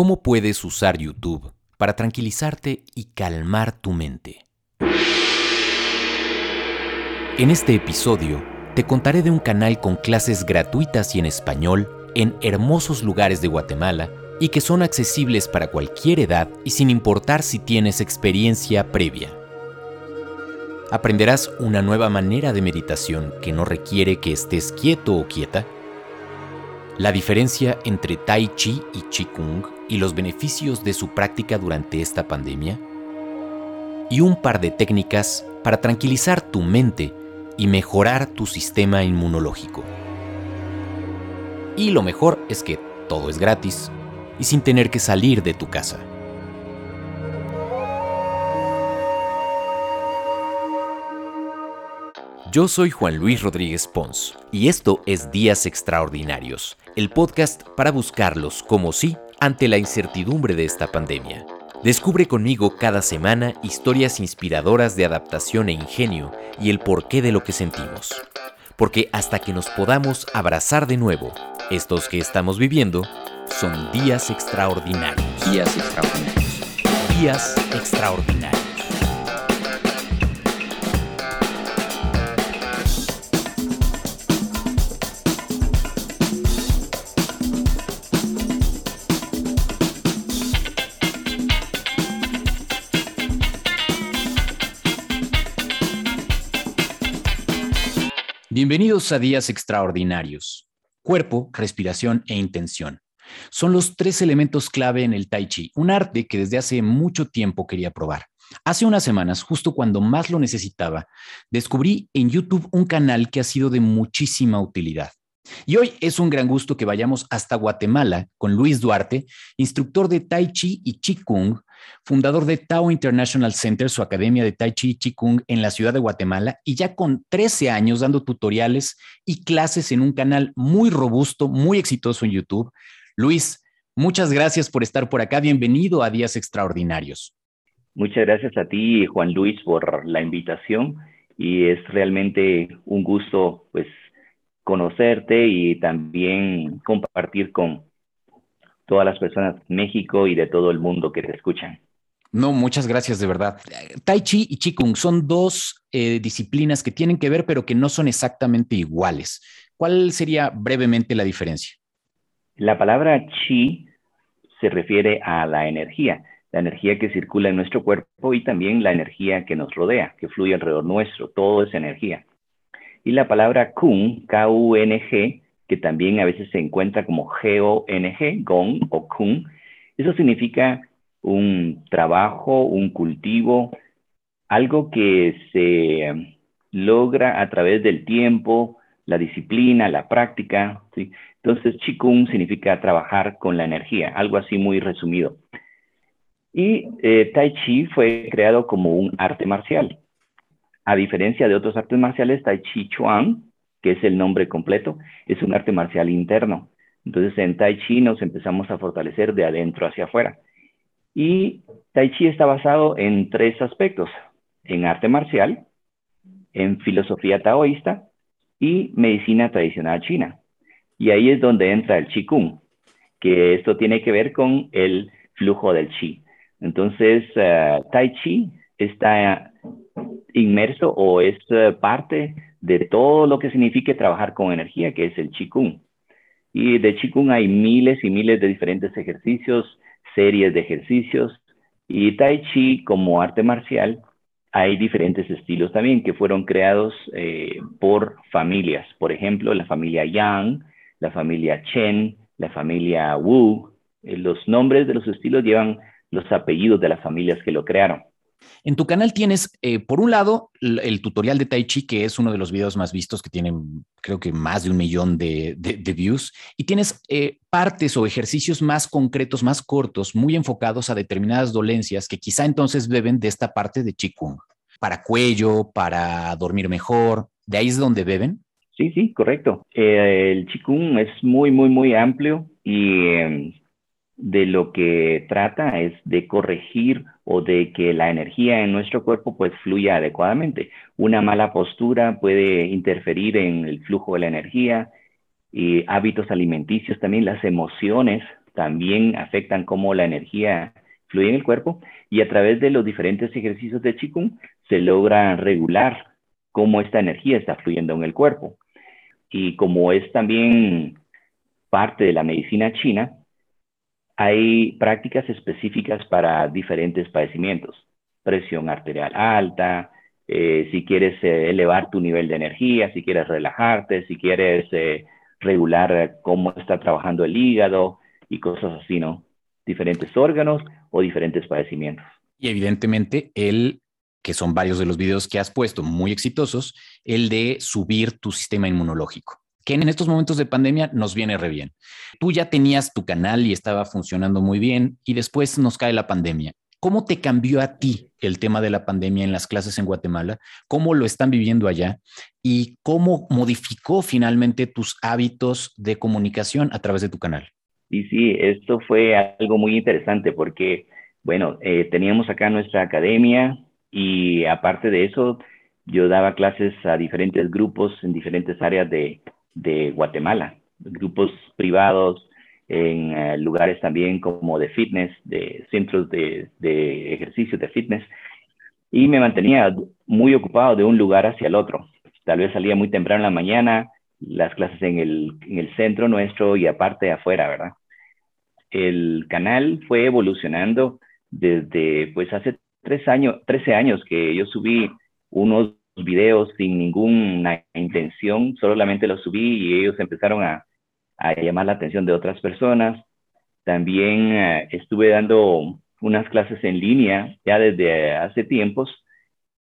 ¿Cómo puedes usar YouTube para tranquilizarte y calmar tu mente? En este episodio te contaré de un canal con clases gratuitas y en español en hermosos lugares de Guatemala y que son accesibles para cualquier edad y sin importar si tienes experiencia previa. Aprenderás una nueva manera de meditación que no requiere que estés quieto o quieta la diferencia entre Tai Chi y Qigong y los beneficios de su práctica durante esta pandemia, y un par de técnicas para tranquilizar tu mente y mejorar tu sistema inmunológico. Y lo mejor es que todo es gratis y sin tener que salir de tu casa. Yo soy Juan Luis Rodríguez Pons y esto es Días Extraordinarios, el podcast para buscarlos como sí ante la incertidumbre de esta pandemia. Descubre conmigo cada semana historias inspiradoras de adaptación e ingenio y el porqué de lo que sentimos. Porque hasta que nos podamos abrazar de nuevo, estos que estamos viviendo son días extraordinarios. Días extraordinarios. Días extraordinarios. Bienvenidos a Días Extraordinarios. Cuerpo, respiración e intención. Son los tres elementos clave en el Tai Chi, un arte que desde hace mucho tiempo quería probar. Hace unas semanas, justo cuando más lo necesitaba, descubrí en YouTube un canal que ha sido de muchísima utilidad. Y hoy es un gran gusto que vayamos hasta Guatemala con Luis Duarte, instructor de Tai Chi y Chi Kung, fundador de Tao International Center, su academia de Tai Chi Chi Kung en la ciudad de Guatemala, y ya con 13 años dando tutoriales y clases en un canal muy robusto, muy exitoso en YouTube. Luis, muchas gracias por estar por acá. Bienvenido a Días Extraordinarios. Muchas gracias a ti, Juan Luis, por la invitación y es realmente un gusto, pues, conocerte y también compartir con todas las personas de México y de todo el mundo que te escuchan. No, muchas gracias, de verdad. Tai Chi y Qigong son dos eh, disciplinas que tienen que ver, pero que no son exactamente iguales. ¿Cuál sería brevemente la diferencia? La palabra Chi se refiere a la energía, la energía que circula en nuestro cuerpo y también la energía que nos rodea, que fluye alrededor nuestro, todo es energía. Y la palabra Kung, K-U-N-G, que también a veces se encuentra como G-O-N-G, Gong o Kung, eso significa un trabajo, un cultivo, algo que se em, logra a través del tiempo, la disciplina, la práctica. ¿sí? Entonces, Qigong significa trabajar con la energía, algo así muy resumido. Y eh, Tai Chi fue creado como un arte marcial. A diferencia de otros artes marciales, Tai Chi Chuan, que es el nombre completo, es un arte marcial interno. Entonces en Tai Chi nos empezamos a fortalecer de adentro hacia afuera. Y Tai Chi está basado en tres aspectos, en arte marcial, en filosofía taoísta y medicina tradicional china. Y ahí es donde entra el Qigong, que esto tiene que ver con el flujo del Qi. Entonces, uh, Tai Chi está inmerso o es eh, parte de todo lo que significa trabajar con energía, que es el Qigong. Y de Qigong hay miles y miles de diferentes ejercicios, series de ejercicios. Y Tai Chi como arte marcial, hay diferentes estilos también que fueron creados eh, por familias. Por ejemplo, la familia Yang, la familia Chen, la familia Wu. Eh, los nombres de los estilos llevan los apellidos de las familias que lo crearon. En tu canal tienes, eh, por un lado, el, tutorial de Tai Chi, que es uno de los videos más vistos, que tienen, creo que más de un millón de, views, y tienes eh, partes o ejercicios más concretos, más cortos, muy enfocados a determinadas dolencias que quizá entonces beben de esta parte de Qigong, para cuello, para dormir mejor, ¿de ahí es donde beben? Sí, sí, correcto. Eh, el Qigong es muy, muy, muy amplio y em, de lo que trata es de corregir o de que la energía en nuestro cuerpo pues fluya adecuadamente. Una mala postura puede interferir en el flujo de la energía y hábitos alimenticios también, las emociones también afectan cómo la energía fluye en el cuerpo y a través de los diferentes ejercicios de Qigong se logra regular cómo esta energía está fluyendo en el cuerpo. Y como es también parte de la medicina china, hay prácticas específicas para diferentes padecimientos. Presión arterial alta, eh, si quieres eh, elevar tu nivel de energía, si quieres relajarte, si quieres eh, regular cómo está trabajando el hígado y cosas así, ¿no? Diferentes órganos o diferentes padecimientos. Y evidentemente el que son varios de los videos que has puesto muy exitosos, el de subir tu sistema inmunológico que en estos momentos de pandemia nos viene re bien. Tú ya tenías tu canal y estaba funcionando muy bien y después nos cae la pandemia. ¿Cómo te cambió a ti el tema de la pandemia en las clases en Guatemala? ¿Cómo lo están viviendo allá? ¿Y cómo modificó finalmente tus hábitos de comunicación a través de tu canal? Sí, sí, esto fue algo muy interesante porque, bueno, eh, teníamos acá nuestra academia y aparte de eso, yo daba clases a diferentes grupos en diferentes áreas de, de Guatemala, grupos privados en eh, lugares también como de fitness, de centros de, de ejercicio de fitness, y me mantenía muy ocupado de un lugar hacia el otro. Tal vez salía muy temprano en la mañana, las clases en el, en el centro nuestro y aparte afuera, ¿verdad? El canal fue evolucionando desde, pues hace tres años, 13 años que yo subí unos videos sin ninguna intención, solamente los subí y ellos empezaron a, llamar la atención de otras personas. También eh, estuve dando unas clases en línea ya desde hace tiempos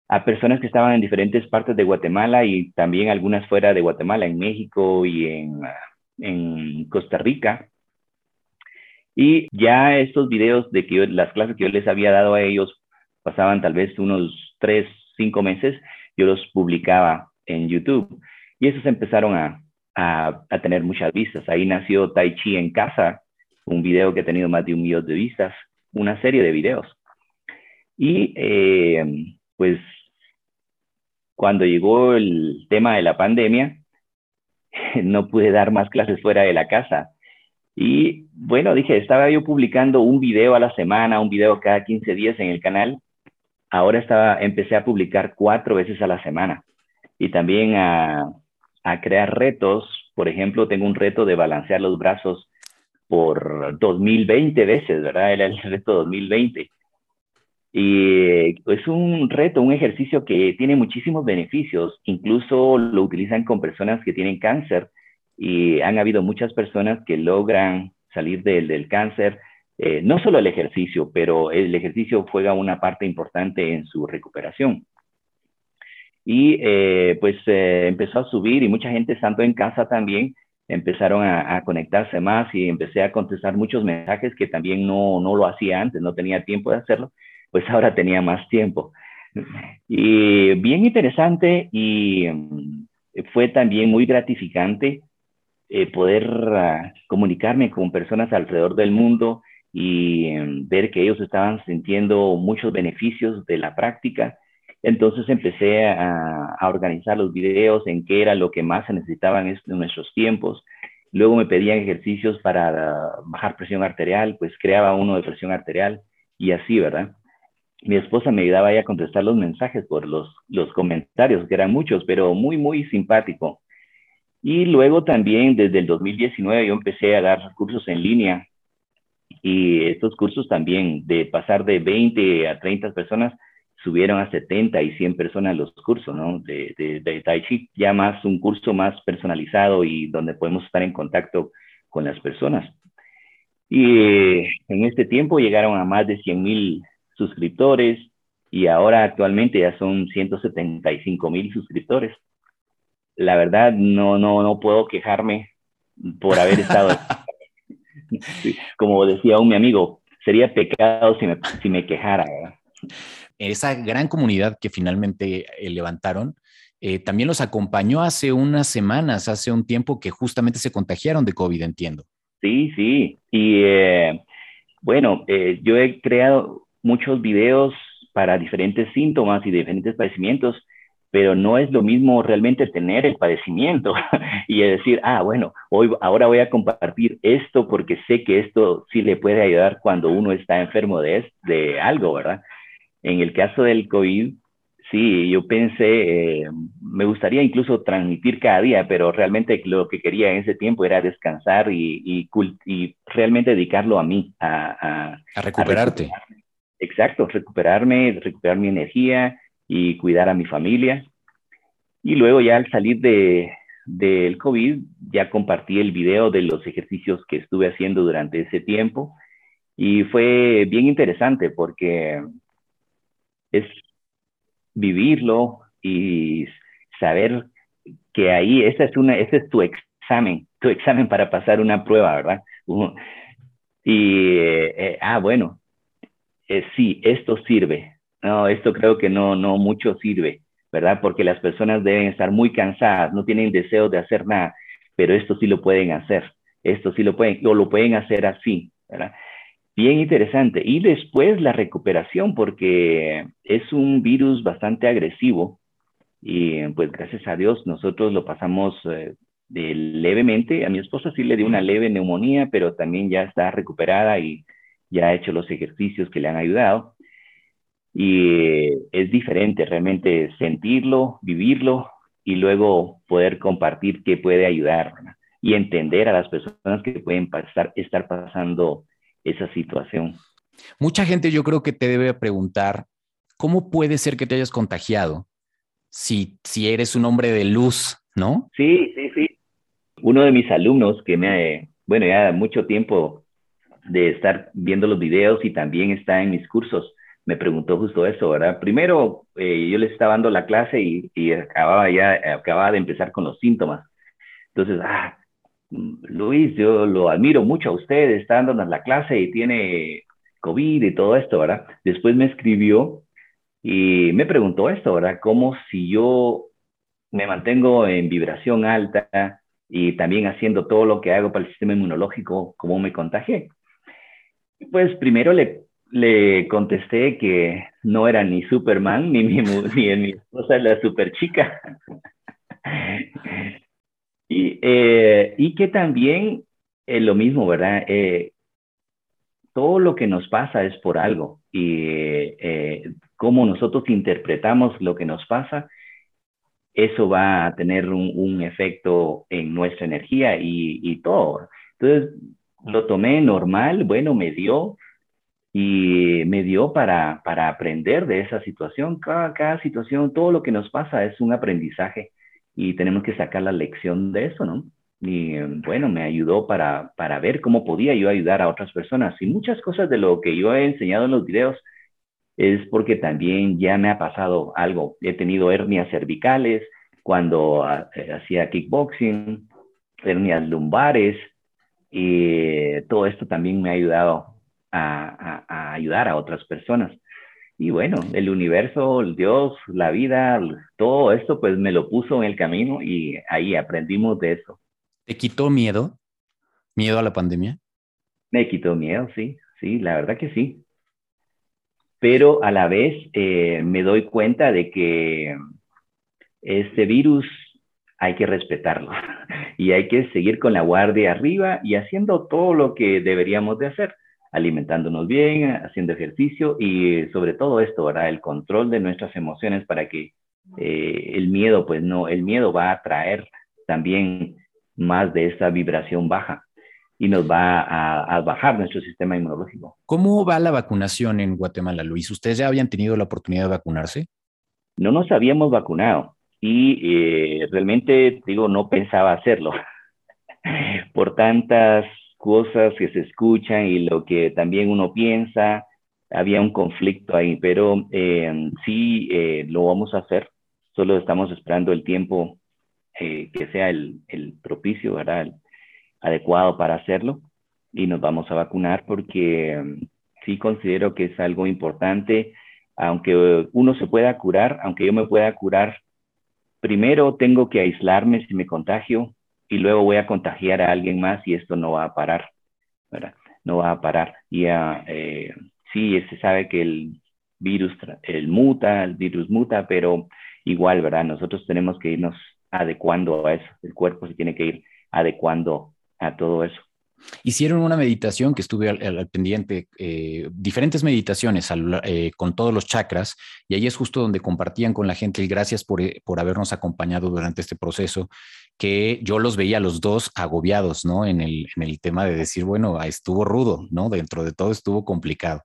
a personas que estaban en diferentes partes de Guatemala y también algunas fuera de Guatemala, en México y en, en Costa Rica. Y ya estos videos de que las clases que yo les había dado a ellos pasaban tal vez unos tres, cinco meses yo los publicaba en YouTube y esos empezaron a, a, tener muchas vistas. Ahí nació Tai Chi en casa, un video que ha tenido más de un millón de vistas, una serie de videos. Y eh, pues cuando llegó el tema de la pandemia, no pude dar más clases fuera de la casa. Y bueno, dije, estaba yo publicando un video a la semana, un video cada 15 días en el canal ahora estaba, empecé a publicar cuatro veces a la semana y también a, crear retos. Por ejemplo, tengo un reto de balancear los brazos por 2020 veces, ¿verdad? Era el reto 2020. Y es un reto, un ejercicio que tiene muchísimos beneficios. Incluso lo utilizan con personas que tienen cáncer y han habido muchas personas que logran salir del, del cáncer eh, no solo el ejercicio, pero el ejercicio juega una parte importante en su recuperación. Y eh, pues eh, empezó a subir y mucha gente estando en casa también empezaron a, conectarse más y empecé a contestar muchos mensajes que también no, no lo hacía antes, no tenía tiempo de hacerlo, pues ahora tenía más tiempo. Y bien interesante y fue también muy gratificante poder ah, comunicarme con personas alrededor del mundo y em, ver que ellos estaban sintiendo muchos beneficios de la práctica. Entonces empecé a, organizar los videos en qué era lo que más se necesitaban en nuestros tiempos. Luego me pedían ejercicios para bajar presión arterial, pues creaba uno de presión arterial y así, ¿verdad? Mi esposa me ayudaba a contestar los mensajes por los, los comentarios, que eran muchos, pero muy, muy simpático. Y luego también desde el 2019 yo empecé a dar cursos en línea y estos cursos también, de pasar de 20 a 30 personas, subieron a 70 y 100 personas los cursos, ¿no? De, de, Tai Chi, ya más un curso más personalizado y donde podemos estar en contacto con las personas. Y en este tiempo llegaron a más de 100 mil suscriptores y ahora actualmente ya son 175 mil suscriptores. La verdad, no, no, no puedo quejarme por haber estado Como decía un mi amigo, sería pecado si me, si me quejara. Esa gran comunidad que finalmente eh, levantaron, eh, también los acompañó hace unas semanas, hace un tiempo que justamente se contagiaron de COVID, entiendo. Sí, sí. Y eh, bueno, yo he creado muchos videos para diferentes síntomas y diferentes padecimientos pero no es lo mismo realmente tener el padecimiento y decir, ah, bueno, hoy, ahora voy a compartir esto porque sé que esto sí le puede ayudar cuando uno está enfermo de, de algo, ¿verdad? En el caso del COVID, sí, yo pensé, eh, me gustaría incluso transmitir cada día, pero realmente lo que quería en ese tiempo era descansar y, y, y realmente dedicarlo a mí, a, a, recuperarte. Exacto, recuperarme, recuperar mi energía y cuidar a mi familia. Y luego ya al salir de, del COVID, ya compartí el video de los ejercicios que estuve haciendo durante ese tiempo y fue bien interesante porque es vivirlo y saber que ahí esa es una, ese es tu examen, tu examen para pasar una prueba, ¿verdad? Y, eh, ah, bueno, eh, sí, esto sirve, no, esto creo que no, no mucho sirve, ¿verdad? Porque las personas deben estar muy cansadas, no tienen deseo de hacer nada, pero esto sí lo pueden hacer, esto sí lo pueden, o lo pueden hacer así, ¿verdad? Bien interesante. Y después la recuperación, porque es un virus bastante agresivo y pues gracias a Dios nosotros lo pasamos eh, levemente. A mi esposa sí le dio una leve neumonía, pero también ya está recuperada y ya ha hecho los ejercicios que le han ayudado. Y es diferente realmente sentirlo, vivirlo y luego poder compartir qué puede ayudar y entender a las personas que pueden pasar, estar pasando esa situación. Mucha gente yo creo que te debe preguntar, ¿cómo puede ser que te hayas contagiado si, si eres un hombre de luz, no? Sí, sí, sí. Uno de mis alumnos que me, bueno, ya mucho tiempo de estar viendo los videos y también está en mis cursos, me preguntó justo eso, ¿verdad? Primero, eh, yo le estaba dando la clase y, acababa ya, acababa de empezar con los síntomas. Entonces, ah, Luis, yo lo admiro mucho a usted, está dándonos la clase y tiene COVID y todo esto, ¿verdad? Después me escribió y me preguntó esto, ¿verdad? Como si yo me mantengo en vibración alta y también haciendo todo lo que hago para el sistema inmunológico, ¿cómo me contagié? Pues primero le, le contesté que no era ni Superman, ni mi, ni mi esposa la super chica. y, eh, y, que también es lo mismo, ¿verdad? Eh, todo lo que nos pasa es por algo y eh, cómo nosotros interpretamos lo que nos pasa, eso va a tener un, un efecto en nuestra energía y, y todo. Entonces, lo tomé normal, bueno, me dio y me dio para, para aprender de esa situación. Cada, cada situación, todo lo que nos pasa es un aprendizaje y tenemos que sacar la lección de eso, ¿no? Y bueno, me ayudó para, para ver cómo podía yo ayudar a otras personas. Y muchas cosas de lo que yo he enseñado en los videos es porque también ya me ha pasado algo. He tenido hernias cervicales cuando ah, eh, hacía kickboxing, hernias lumbares, y todo esto también me ha ayudado a, a, ayudar a otras personas. Y bueno, el universo, el Dios, la vida, todo esto pues me lo puso en el camino y ahí aprendimos de eso. ¿Te quitó miedo? ¿Miedo a la pandemia? Me quitó miedo, sí, sí, la verdad que sí. Pero a la vez eh, me doy cuenta de que este virus hay que respetarlo y hay que seguir con la guardia arriba y haciendo todo lo que deberíamos de hacer, alimentándonos bien, haciendo ejercicio y sobre todo esto, ¿verdad? El control de nuestras emociones para que eh, el miedo, pues no, el miedo va a traer también más de esa vibración baja y nos va a, a, bajar nuestro sistema inmunológico. ¿Cómo va la vacunación en Guatemala, Luis? ¿Ustedes ya habían tenido la oportunidad de vacunarse? No nos habíamos vacunado y eh, realmente, digo, no pensaba hacerlo por tantas cosas que se escuchan y lo que también uno piensa, había un conflicto ahí, pero eh, sí eh, lo vamos a hacer, solo estamos esperando el tiempo eh, que sea el, el propicio, ¿verdad? El adecuado para hacerlo. Y nos vamos a vacunar porque sí considero que es algo importante, aunque uno se pueda curar, aunque yo me pueda curar primero tengo que aislarme si me contagio y luego voy a contagiar a alguien más y esto no va a parar, ¿verdad? No va a parar. Y uh, sí, se sabe que el virus, el muta, el virus muta, pero igual, ¿verdad? Nosotros tenemos que irnos adecuando a eso. El cuerpo se tiene que ir adecuando a todo eso. Hicieron una meditación que estuve al, pendiente, eh, diferentes meditaciones eh, con todos los chakras, y ahí es justo donde compartían con la gente el gracias por, eh, por habernos acompañado durante este proceso, que yo los veía los dos agobiados, ¿no? En el, en el tema de decir, bueno, ah, estuvo rudo, ¿no? Dentro de todo estuvo complicado.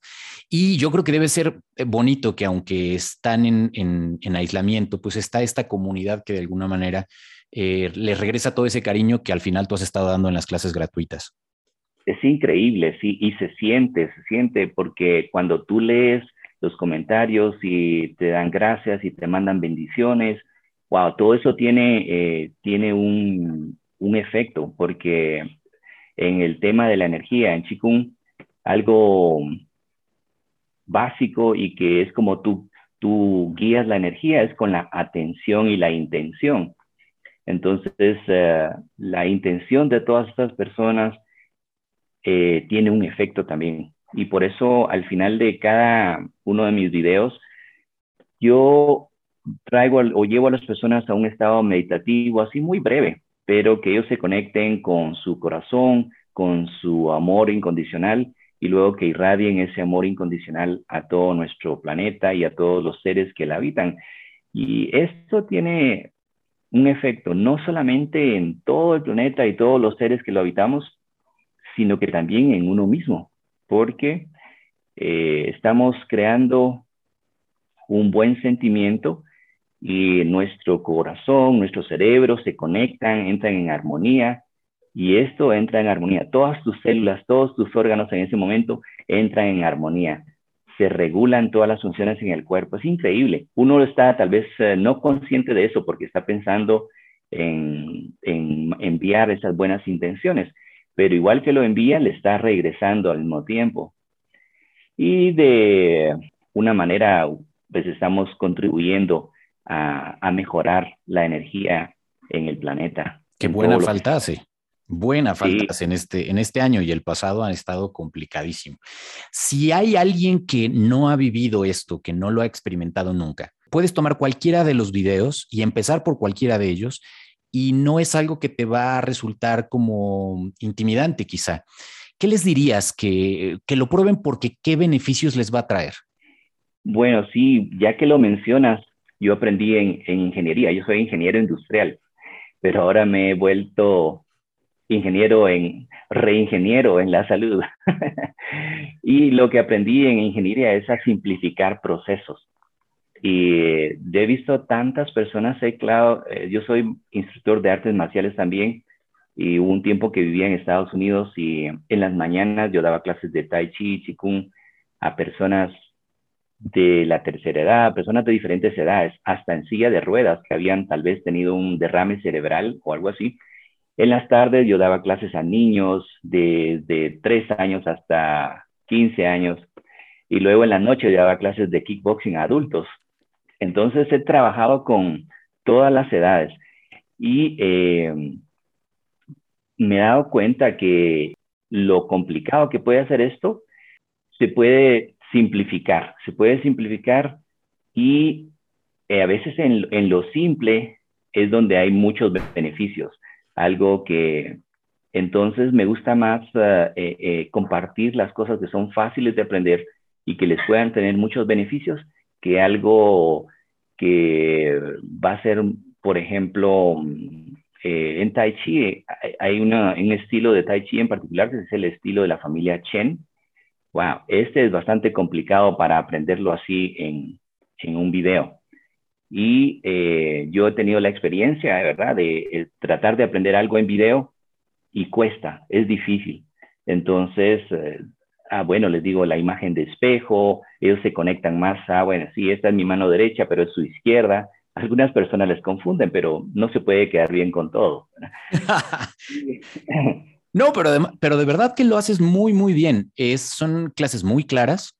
Y yo creo que debe ser bonito que aunque están en, en, en aislamiento, pues está esta comunidad que de alguna manera eh, les regresa todo ese cariño que al final tú has estado dando en las clases gratuitas. Es increíble, sí, y se siente, se siente, porque cuando tú lees los comentarios y te dan gracias y te mandan bendiciones, wow, todo eso tiene, eh, tiene un, un, efecto, porque en el tema de la energía, en Chikung, algo básico y que es como tú, tú guías la energía es con la atención y la intención. Entonces, eh, la intención de todas estas personas eh, tiene un efecto también. Y por eso al final de cada uno de mis videos, yo traigo o llevo a las personas a un estado meditativo así muy breve, pero que ellos se conecten con su corazón, con su amor incondicional y luego que irradien ese amor incondicional a todo nuestro planeta y a todos los seres que la habitan. Y esto tiene un efecto no solamente en todo el planeta y todos los seres que lo habitamos, sino que también en uno mismo, porque eh, estamos creando un buen sentimiento y nuestro corazón, nuestro cerebro se conectan, entran en armonía y esto entra en armonía. Todas tus células, todos tus órganos en ese momento entran en armonía se regulan todas las funciones en el cuerpo. Es increíble. Uno está tal vez eh, no consciente de eso porque está pensando en, enviar esas buenas intenciones, pero igual que lo envía, le está regresando al mismo tiempo. Y de una manera, pues estamos contribuyendo a, a mejorar la energía en el planeta. Qué buena faltase. Buena falta en, este, en este año y el pasado han estado complicadísimo. Si hay alguien que no ha vivido esto, que no lo ha experimentado nunca, puedes tomar cualquiera de los videos y empezar por cualquiera de ellos y no es algo que te va a resultar como intimidante quizá. ¿Qué les dirías? Que, que lo prueben porque qué beneficios les va a traer. Bueno, sí, ya que lo mencionas, yo aprendí en, en ingeniería, yo soy ingeniero industrial, pero ahora me he vuelto ingeniero en reingeniero en la salud. y lo que aprendí en ingeniería es a simplificar procesos. Y he visto tantas personas, he, claro, eh, yo soy instructor de artes marciales también, y hubo un tiempo que vivía en Estados Unidos y en las mañanas yo daba clases de Tai Chi, Qigong a personas de la tercera edad, personas de diferentes edades, hasta en silla de ruedas que habían tal vez tenido un derrame cerebral o algo así, en las tardes yo daba clases a niños de, de 3 años hasta 15 años y luego en la noche yo daba clases de kickboxing a adultos. Entonces he trabajado con todas las edades y eh, me he dado cuenta que lo complicado que puede hacer esto se puede simplificar, se puede simplificar y eh, a veces en, en lo simple es donde hay muchos beneficios algo que entonces me gusta más eh, compartir las cosas que son fáciles de aprender y que les puedan tener muchos beneficios que algo que va a ser, por ejemplo, en Tai Chi, hay una, un estilo de Tai Chi en particular que es el estilo de la familia Chen. Wow, este es bastante complicado para aprenderlo así en, en un video. Y eh, yo he tenido la experiencia, de verdad, de eh, tratar de aprender algo en video y cuesta, es difícil. Entonces, eh, ah, bueno, les digo la imagen de espejo, ellos se conectan más a, bueno, sí, esta es mi mano derecha, pero es su izquierda. Algunas personas les confunden, pero no se puede quedar bien con todo. no, pero de, pero de verdad que lo haces muy, muy bien. Es, son clases muy claras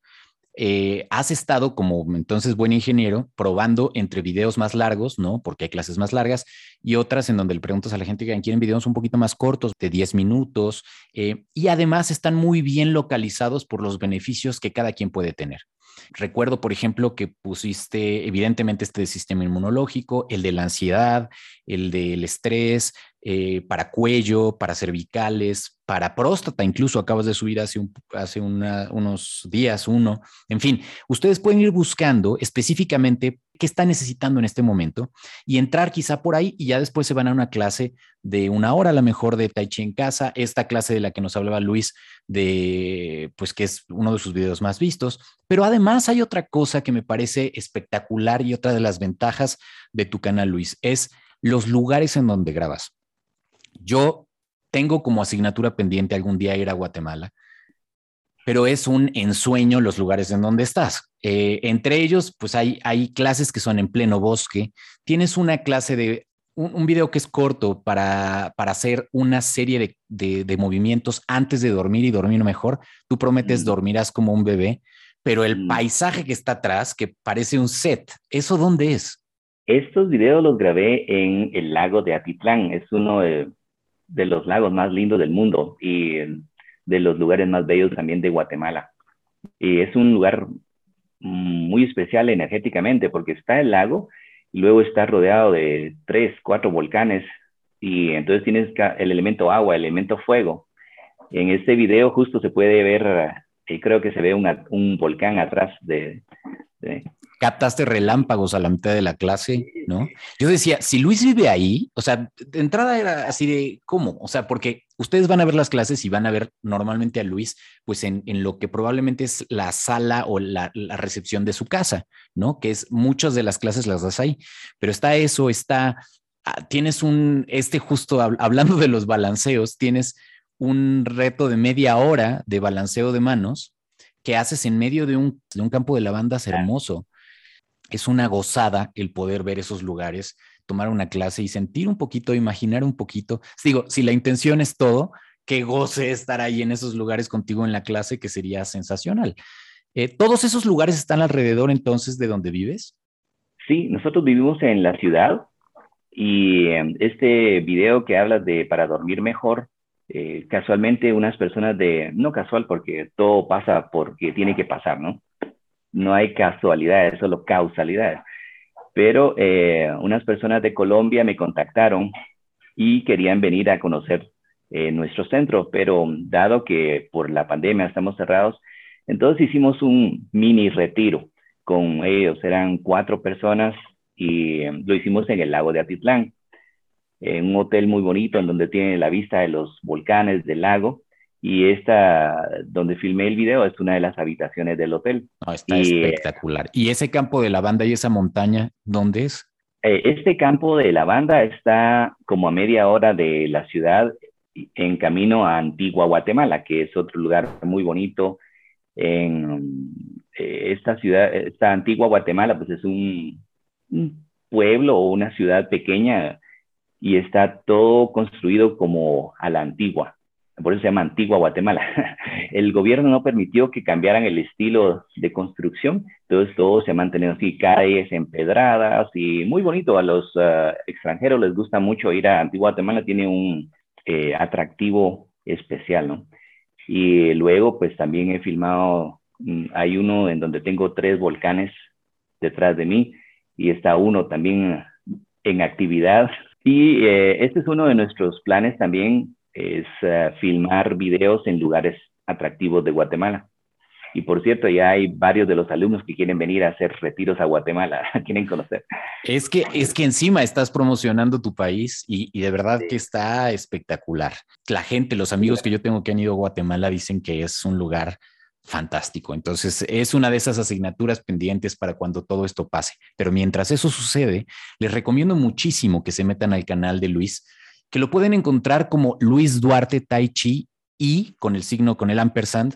eh, has estado como entonces buen ingeniero probando entre videos más largos, ¿no? Porque hay clases más largas y otras en donde le preguntas a la gente que quieren videos un poquito más cortos, de 10 minutos, eh, y además están muy bien localizados por los beneficios que cada quien puede tener. Recuerdo, por ejemplo, que pusiste evidentemente este sistema inmunológico, el de la ansiedad, el del estrés, eh, para cuello, para cervicales, para próstata, incluso acabas de subir hace, hace unos días uno. En fin, ustedes pueden ir buscando específicamente qué está necesitando en este momento y entrar quizá por ahí y ya después se van a una clase de una hora a lo mejor de Tai Chi en casa, esta clase de la que nos hablaba Luis, de pues que es uno de sus videos más vistos. Pero además hay otra cosa que me parece espectacular y otra de las ventajas de tu canal, Luis, es los lugares en donde grabas. Yo tengo como asignatura pendiente algún día ir a Guatemala, pero es un ensueño los lugares en donde estás. Eh, entre ellos, pues hay, hay clases que son en pleno bosque. Tienes una clase de un, video que es corto para, para hacer una serie de, de, movimientos antes de dormir y dormir mejor. Tú prometes mm. dormirás como un bebé, pero el mm. paisaje que está atrás, que parece un set, ¿eso dónde es? Estos videos los grabé en el lago de Atitlán. Es uno de, de los lagos más lindos del mundo y de los lugares más bellos también de Guatemala. Y es un lugar muy especial energéticamente porque está el lago y luego está rodeado de tres, cuatro volcanes y entonces tienes el elemento agua, el elemento fuego. En este video justo se puede ver, y creo que se ve un volcán atrás de, captaste relámpagos a la mitad de la clase, ¿no? Yo decía, si Luis vive ahí, o sea, de entrada era así de, ¿cómo? O sea, porque ustedes van a ver las clases y van a ver normalmente a Luis, pues en, lo que probablemente es la sala o la, recepción de su casa, ¿no? Que es muchas de las clases las das ahí, pero está eso, está, ah, tienes un, este justo hablando de los balanceos, tienes un reto de media hora de balanceo de manos que haces en medio de un, de un campo de lavandas hermoso es una gozada el poder ver esos lugares, tomar una clase y sentir un poquito, imaginar un poquito. Digo, si la intención es todo, que goce estar ahí en esos lugares contigo en la clase, que sería sensacional. Eh, ¿Todos esos lugares están alrededor entonces de donde vives? Sí, nosotros vivimos en la ciudad y em, este video que habla de para dormir mejor, eh, casualmente unas personas de, no casual porque todo pasa porque tiene que pasar, ¿no? No hay casualidades, solo causalidades. Pero eh, unas personas de Colombia me contactaron y querían venir a conocer eh, nuestro centro, pero dado que por la pandemia estamos cerrados, entonces hicimos un mini retiro con ellos. Eran cuatro personas y eh, lo hicimos en el lago de Atitlán, en un hotel muy bonito en donde tiene la vista de los volcanes del lago y esta, donde filmé el video, es una de las habitaciones del hotel. está espectacular. ¿Y ese campo de lavanda y esa montaña, dónde es? Eh, este campo de lavanda está como a media hora de la ciudad en camino a Antigua Guatemala, que es otro lugar muy bonito. En eh, esta ciudad, esta Antigua Guatemala, pues es un, un pueblo o una ciudad pequeña y está todo construido como a la antigua por eso se llama Antigua Guatemala. El gobierno no permitió que cambiaran el estilo de construcción, entonces todo se ha mantenido así, calles empedradas y muy bonito. A los ah, extranjeros les gusta mucho ir a Antigua Guatemala, tiene un eh, atractivo especial, ¿no? Y luego, pues también he filmado, mm, hay uno en donde tengo tres volcanes detrás de mí y está uno también en actividad. Y eh, este es uno de nuestros planes también es eh, filmar videos en lugares atractivos de Guatemala. Y por cierto, ya hay varios de los alumnos que quieren venir a hacer retiros a Guatemala, quieren conocer. Es que, es que encima estás promocionando tu país y, y de verdad que está espectacular. La gente, los amigos que yo tengo que han ido a Guatemala dicen que es un lugar fantástico. Entonces, es una de esas asignaturas pendientes para cuando todo esto pase. Pero mientras eso sucede, les recomiendo muchísimo que se metan al canal de Luis que lo pueden encontrar como Luis Duarte Tai Chi y con el signo, con el ampersand,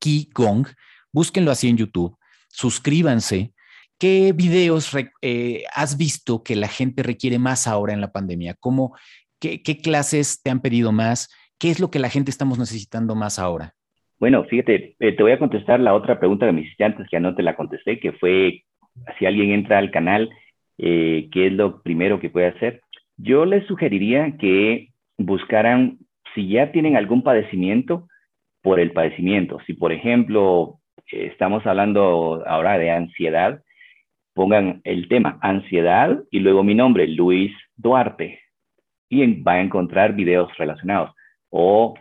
Qi Gong. Búsquenlo así en YouTube, suscríbanse. ¿Qué videos eh, has visto que la gente requiere más ahora en la pandemia? ¿Cómo, qué, clases te han pedido más? ¿Qué es lo que la gente estamos necesitando más ahora? Bueno, fíjate, eh, te voy a contestar la otra pregunta de mis antes que ya no te la contesté, que fue si alguien entra al canal, eh, ¿qué es lo primero que puede hacer? Yo les sugeriría que buscaran, si ya tienen algún padecimiento, por el padecimiento. Si, por ejemplo, estamos hablando ahora de ansiedad, pongan el tema ansiedad y luego mi nombre, Luis Duarte, y va a encontrar videos relacionados. O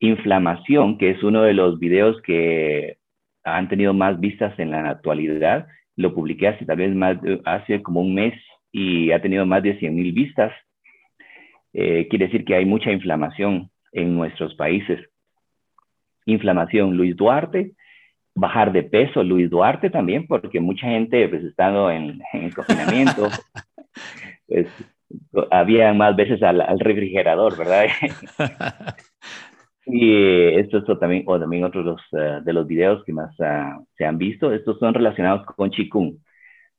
inflamación, que es uno de los videos que han tenido más vistas en la actualidad. Lo publiqué hace tal vez más, hace como un mes y ha tenido más de 100 mil vistas. Eh, quiere decir que hay mucha inflamación en nuestros países. Inflamación, Luis Duarte. Bajar de peso, Luis Duarte también, porque mucha gente, pues, estando en, en confinamiento, pues, había más veces al, al refrigerador, ¿verdad? Y esto es también, o también otros eh, de los videos que más ah, se han visto, estos son relacionados con Qigong.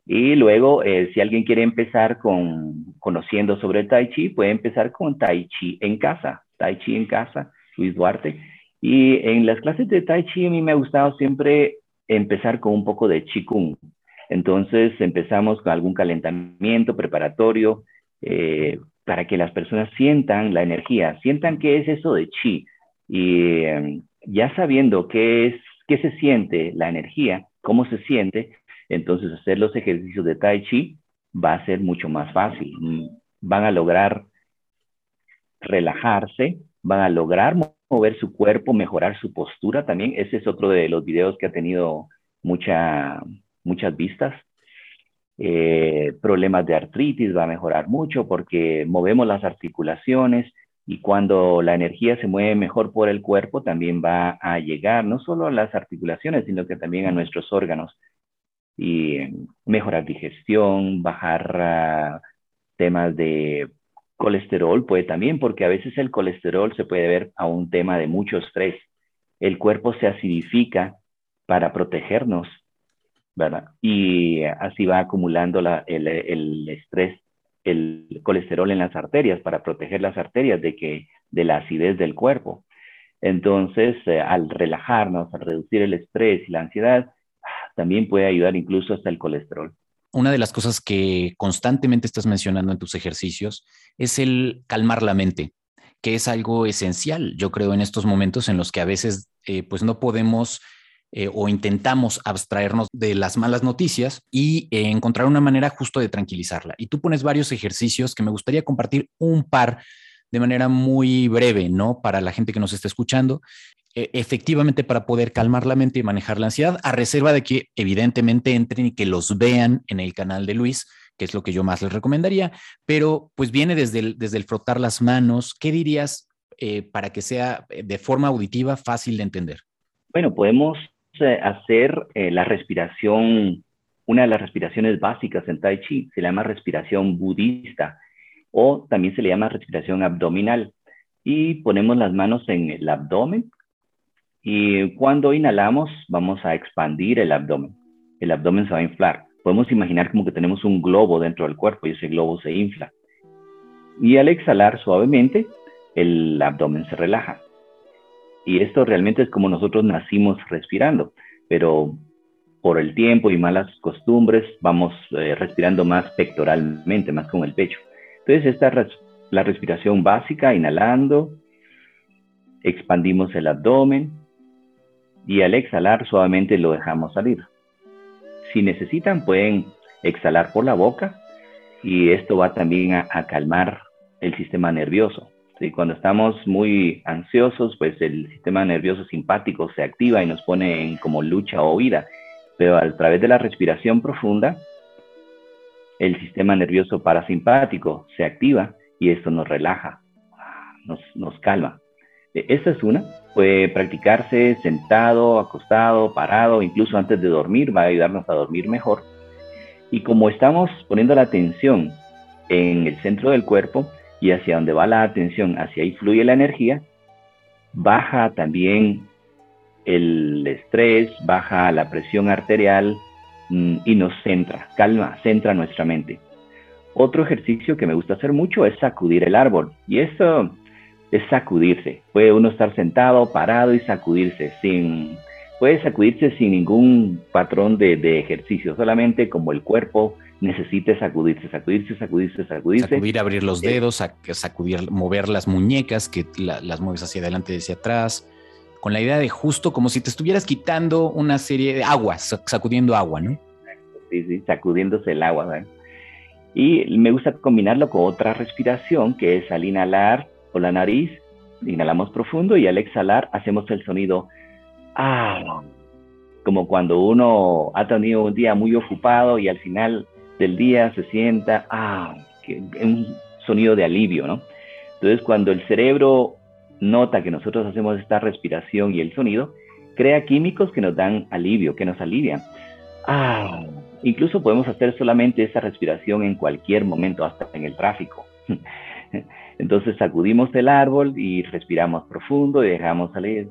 Y luego, eh, si alguien quiere empezar con conociendo sobre el Tai Chi, puede empezar con Tai Chi en casa, Tai Chi en casa, Luis Duarte. Y en las clases de Tai Chi a mí me ha gustado siempre empezar con un poco de Qigong. Entonces empezamos con algún calentamiento preparatorio eh, para que las personas sientan la energía, sientan qué es eso de Chi y em, ya sabiendo qué es, qué se siente la energía, cómo se siente, entonces hacer los ejercicios de Tai Chi va a ser mucho más fácil. Van a lograr relajarse, van a lograr mover su cuerpo, mejorar su postura también. Ese es otro de los videos que ha tenido mucha, muchas vistas. Eh, problemas de artritis va a mejorar mucho porque movemos las articulaciones, y cuando la energía se mueve mejor por el cuerpo, también va a llegar no solo a las articulaciones, sino que también a nuestros órganos. Y mejorar digestión, bajar ah, temas de colesterol, puede también, porque a veces el colesterol se puede ver a un tema de mucho estrés. El cuerpo se acidifica para protegernos, ¿verdad? Y así va acumulando el, el estrés el colesterol en las arterias para proteger las arterias de, que, de la acidez del cuerpo. Entonces, eh, al relajarnos, al reducir el estrés y la ansiedad, también puede ayudar incluso hasta el colesterol. Una de las cosas que constantemente estás mencionando en tus ejercicios es el calmar la mente, que es algo esencial, yo creo, en estos momentos en los que a veces eh, pues no podemos eh, o intentamos abstraernos de las malas noticias y eh, encontrar una manera justo de tranquilizarla. Y tú pones varios ejercicios que me gustaría compartir un par de manera muy breve, ¿no? Para la gente que nos está escuchando, efectivamente para poder calmar la mente y manejar la ansiedad, a reserva de que evidentemente entren y que los vean en el canal de Luis, que es lo que yo más les recomendaría, pero pues viene desde el, desde el frotar las manos. ¿Qué dirías eh, para que sea de forma auditiva fácil de entender? Bueno, podemos eh, hacer eh, la respiración, una de las respiraciones básicas en Tai Chi, se llama respiración budista o también se le llama respiración abdominal. Y ponemos las manos en el abdomen y cuando inhalamos vamos a expandir el abdomen. El abdomen se va a inflar. Podemos imaginar como que tenemos un globo dentro del cuerpo y ese globo se infla. Y al exhalar suavemente, el abdomen se relaja. Y esto realmente es como nosotros nacimos respirando, pero por el tiempo y malas costumbres vamos eh, respirando más pectoralmente, más con el pecho. Entonces esta es la respiración básica, inhalando, expandimos el abdomen y al exhalar suavemente lo dejamos salir. Si necesitan pueden exhalar por la boca y esto va también a calmar el sistema nervioso. ¿sí? Cuando estamos muy ansiosos, pues el sistema nervioso simpático se activa y nos pone en como lucha o huida, pero a través de la respiración profunda, el sistema nervioso parasimpático se activa y esto nos relaja, nos, nos calma. E, esta es una, puede practicarse sentado, acostado, parado, incluso antes de dormir, va a ayudarnos a dormir mejor. Y como estamos poniendo la atención en el centro del cuerpo, y hacia donde va la atención, hacia ahí fluye la energía, baja también el estrés, baja la presión arterial mm, y nos centra, calma, centra nuestra mente. Otro ejercicio que me gusta hacer mucho es sacudir el árbol y eso es sacudirse. Puede uno estar sentado, parado y sacudirse sin, puede sacudirse sin ningún patrón de, de ejercicio, solamente como el cuerpo necesite sacudirse, sacudirse, sacudirse, sacudirse. Sacudir, abrir los dedos, sacudir, mover las muñecas, que las mueves hacia adelante y hacia atrás, con la idea de justo como si te estuvieras quitando una serie de agua, sacudiendo agua, ¿no? Sí, sí, sacudiéndose el agua. ¿verdad? Y me gusta combinarlo con otra respiración, que es al inhalar por la nariz, inhalamos profundo y al exhalar hacemos el sonido ah, como cuando uno ha tenido un día muy ocupado y al final del día se sienta ah, que, un sonido de alivio, ¿no? Entonces cuando el cerebro nota que nosotros hacemos esta respiración y el sonido, crea químicos que nos dan alivio, que nos alivian. Ah, incluso podemos hacer solamente esa respiración en cualquier momento, hasta en el tráfico. Entonces sacudimos el árbol y respiramos profundo y dejamos salir.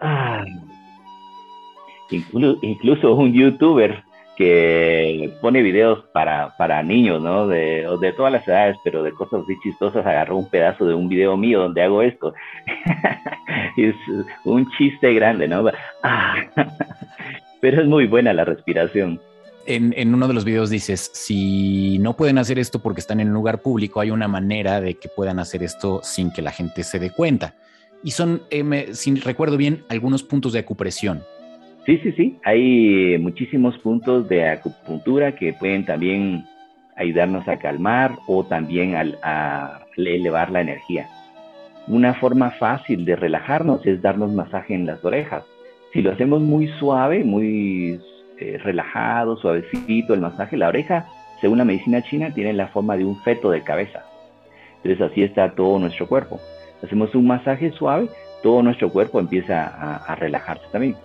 Ah. Incluso, un youtuber que pone videos para, para niños, ¿no? De, de todas las edades, pero de cosas así chistosas, agarró un pedazo de un video mío donde hago esto. es un chiste grande, ¿no? Ah. pero es muy buena la respiración en, uno de los videos dices, si no pueden hacer esto porque están en un lugar público, hay una manera de que puedan hacer esto sin que la gente se dé cuenta. Y son, eh, si recuerdo bien, algunos puntos de acupresión. Sí, sí, sí. Hay muchísimos puntos de acupuntura que pueden también ayudarnos a calmar o también a elevar la energía. Una forma fácil de relajarnos es darnos masaje en las orejas. Si lo hacemos muy suave, muy eh, relajado, suavecito el masaje. La oreja, según la medicina china, tiene la forma de un feto de cabeza. Entonces así está todo nuestro cuerpo. Hacemos un masaje suave, todo nuestro cuerpo empieza a, relajarse también.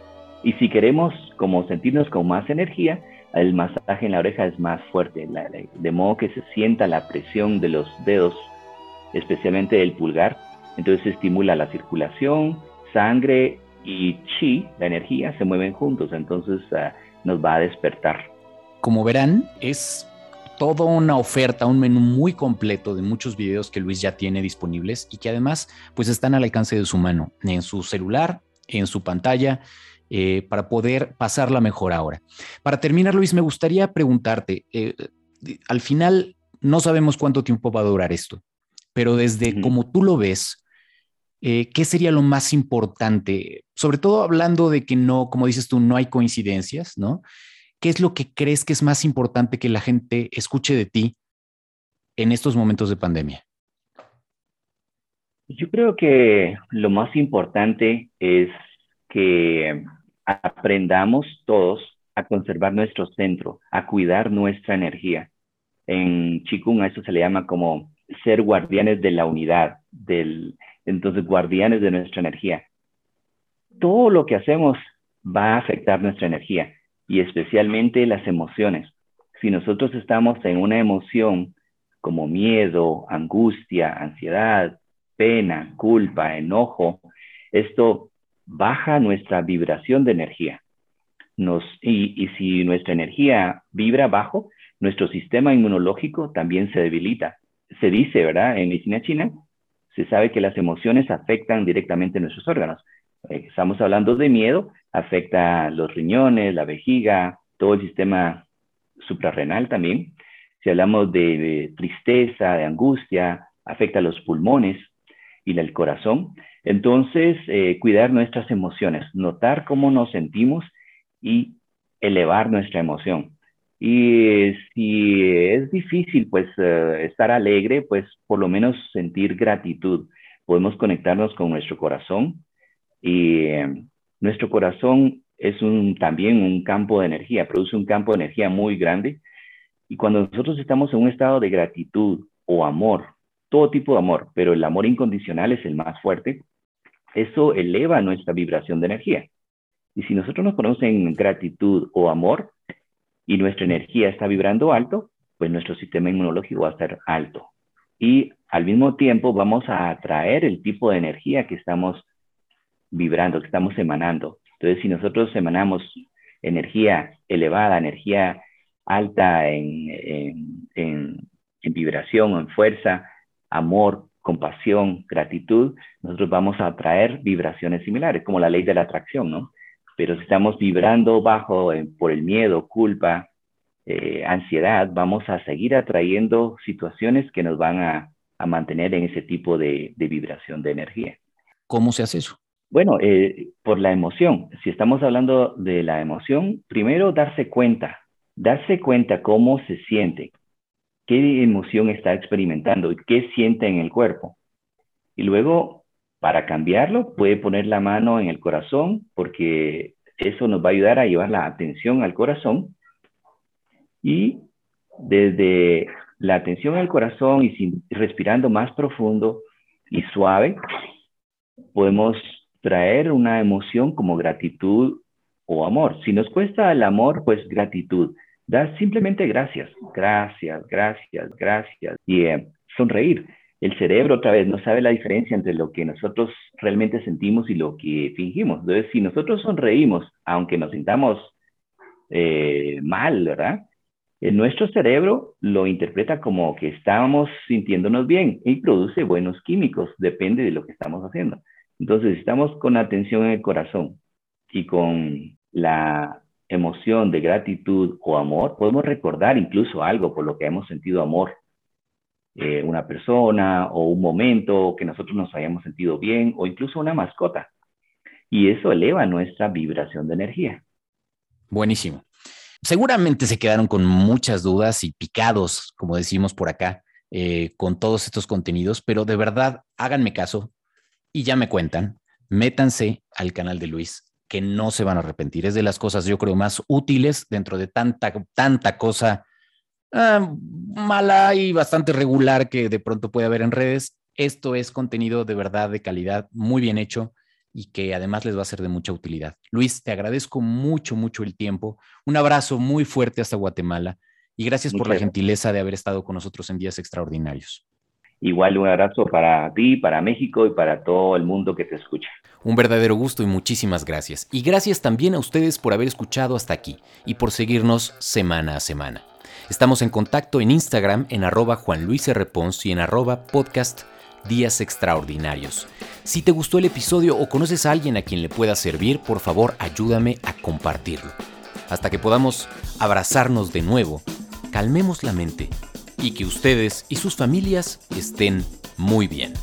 Y si queremos como sentirnos con más energía, el masaje en la oreja es más fuerte, de modo que se sienta la presión de los dedos, especialmente el pulgar. Entonces estimula la circulación, sangre y chi, la energía, se mueven juntos. Entonces ah, nos va a despertar. Como verán, es toda una oferta, un menú muy completo de muchos videos que Luis ya tiene disponibles y que además pues están al alcance de su mano, en su celular, en su pantalla, eh, para poder pasarla mejor ahora. Para terminar, Luis, me gustaría preguntarte, eh, al final no sabemos cuánto tiempo va a durar esto, pero desde como tú lo ves, eh, ¿qué sería lo más importante? Sobre todo hablando de que no, como dices tú, no hay coincidencias, ¿no? ¿Qué es lo que crees que es más importante que la gente escuche de ti en estos momentos de pandemia? Yo creo que lo más importante es que aprendamos todos a conservar nuestro centro, a cuidar nuestra energía. En Chikung a eso se le llama como ser guardianes de la unidad, del, entonces guardianes de nuestra energía. Todo lo que hacemos va a afectar nuestra energía y especialmente las emociones. Si nosotros estamos en una emoción como miedo, angustia, ansiedad, pena, culpa, enojo, esto baja nuestra vibración de energía. Y, y si nuestra energía vibra bajo, nuestro sistema inmunológico también se debilita. Se dice, ¿verdad? En medicina china se sabe que las emociones afectan directamente nuestros órganos. Eh, estamos hablando de miedo, afecta los riñones, la vejiga, todo el sistema suprarrenal también. Si hablamos de, tristeza, de angustia, afecta los pulmones y el corazón. Entonces, eh, cuidar nuestras emociones, notar cómo nos sentimos y elevar nuestra emoción. Y si es difícil, pues, eh, estar alegre, pues, por lo menos sentir gratitud. Podemos conectarnos con nuestro corazón y em, nuestro corazón es un, también un campo de energía, produce un campo de energía muy grande. Y cuando nosotros estamos en un estado de gratitud o amor, todo tipo de amor, pero el amor incondicional es el más fuerte, eso eleva nuestra vibración de energía. Y si nosotros nos ponemos en gratitud o amor, y nuestra energía está vibrando alto, pues nuestro sistema inmunológico va a estar alto. Y al mismo tiempo vamos a atraer el tipo de energía que estamos vibrando, que estamos emanando. Entonces, si nosotros emanamos energía elevada, energía alta en, en, en, en vibración, en fuerza, amor, compasión, gratitud, nosotros vamos a atraer vibraciones similares, como la ley de la atracción, ¿no? Pero si estamos vibrando bajo eh, por el miedo, culpa, eh, ansiedad, vamos a seguir atrayendo situaciones que nos van a, mantener en ese tipo de, vibración de energía. ¿Cómo se hace eso? Bueno, eh, por la emoción. Si estamos hablando de la emoción, primero darse cuenta, darse cuenta cómo se siente, qué emoción está experimentando y qué siente en el cuerpo. Y luego, para cambiarlo, puede poner la mano en el corazón porque eso nos va a ayudar a llevar la atención al corazón. Y desde la atención al corazón y respirando más profundo y suave, podemos traer una emoción como gratitud o amor. Si nos cuesta el amor, pues gratitud. Dar simplemente gracias, gracias, gracias, gracias. Y eh, sonreír. El cerebro otra vez no sabe la diferencia entre lo que nosotros realmente sentimos y lo que fingimos. Entonces, si nosotros sonreímos, aunque nos sintamos eh, mal, ¿verdad? En nuestro cerebro lo interpreta como que estamos sintiéndonos bien y produce buenos químicos, depende de lo que estamos haciendo. Entonces, si estamos con atención en el corazón y con la emoción de gratitud o amor, podemos recordar incluso algo por lo que hemos sentido amor. Eh, una persona o un momento que nosotros nos hayamos sentido bien o incluso una mascota. Y eso eleva nuestra vibración de energía. Buenísimo. Seguramente se quedaron con muchas dudas y picados, como decimos por acá, eh, con todos estos contenidos, pero de verdad háganme caso, y ya me cuentan, métanse al canal de Luis, que no se van a arrepentir. Es de las cosas, yo creo, más útiles dentro de tanta, tanta cosa ah, mala y bastante regular que de pronto puede haber en redes. Esto es contenido de verdad de calidad, muy bien hecho y que además les va a ser de mucha utilidad. Luis, te agradezco mucho, mucho el tiempo. Un abrazo muy fuerte hasta Guatemala y gracias por la gentileza de haber estado con nosotros en días extraordinarios. Igual un abrazo para ti, para México y para todo el mundo que te escucha. Un verdadero gusto y muchísimas gracias. Y gracias también a ustedes por haber escuchado hasta aquí y por seguirnos semana a semana. Estamos en contacto en Instagram en arroba Juan y en arroba podcast Días Extraordinarios. Si te gustó el episodio o conoces a alguien a quien le pueda servir, por favor ayúdame a compartirlo. Hasta que podamos abrazarnos de nuevo, calmemos la mente y que ustedes y sus familias estén muy bien.